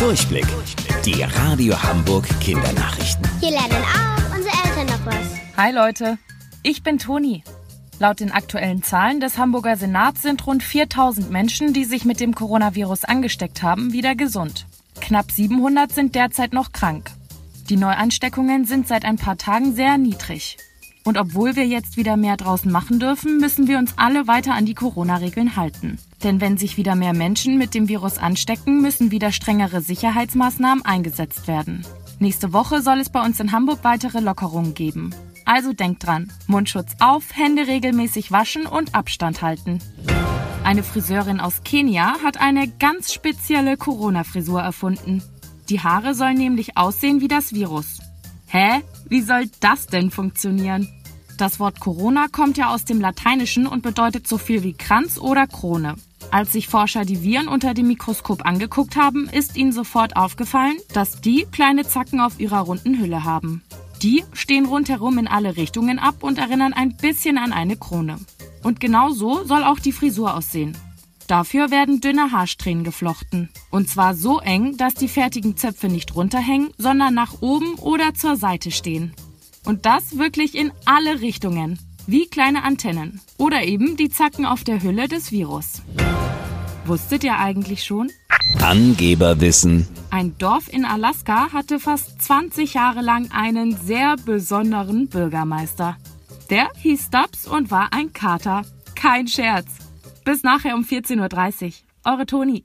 Durchblick. Die Radio Hamburg Kindernachrichten. Hier lernen auch unsere Eltern noch was. Hi Leute, ich bin Toni. Laut den aktuellen Zahlen des Hamburger Senats sind rund 4000 Menschen, die sich mit dem Coronavirus angesteckt haben, wieder gesund. Knapp 700 sind derzeit noch krank. Die Neuansteckungen sind seit ein paar Tagen sehr niedrig. Und obwohl wir jetzt wieder mehr draußen machen dürfen, müssen wir uns alle weiter an die Corona-Regeln halten. Denn wenn sich wieder mehr Menschen mit dem Virus anstecken, müssen wieder strengere Sicherheitsmaßnahmen eingesetzt werden. Nächste Woche soll es bei uns in Hamburg weitere Lockerungen geben. Also denkt dran, Mundschutz auf, Hände regelmäßig waschen und Abstand halten. Eine Friseurin aus Kenia hat eine ganz spezielle Corona-Frisur erfunden. Die Haare sollen nämlich aussehen wie das Virus. Hä? Wie soll das denn funktionieren? Das Wort Corona kommt ja aus dem Lateinischen und bedeutet so viel wie Kranz oder Krone. Als sich Forscher die Viren unter dem Mikroskop angeguckt haben, ist ihnen sofort aufgefallen, dass die kleine Zacken auf ihrer runden Hülle haben. Die stehen rundherum in alle Richtungen ab und erinnern ein bisschen an eine Krone. Und genau so soll auch die Frisur aussehen. Dafür werden dünne Haarsträhnen geflochten. Und zwar so eng, dass die fertigen Zöpfe nicht runterhängen, sondern nach oben oder zur Seite stehen. Und das wirklich in alle Richtungen. Wie kleine Antennen. Oder eben die Zacken auf der Hülle des Virus. Wusstet ihr eigentlich schon? Angeberwissen. Ein Dorf in Alaska hatte fast 20 Jahre lang einen sehr besonderen Bürgermeister. Der hieß Stubbs und war ein Kater. Kein Scherz. Bis nachher um 14.30 Uhr. Eure Toni.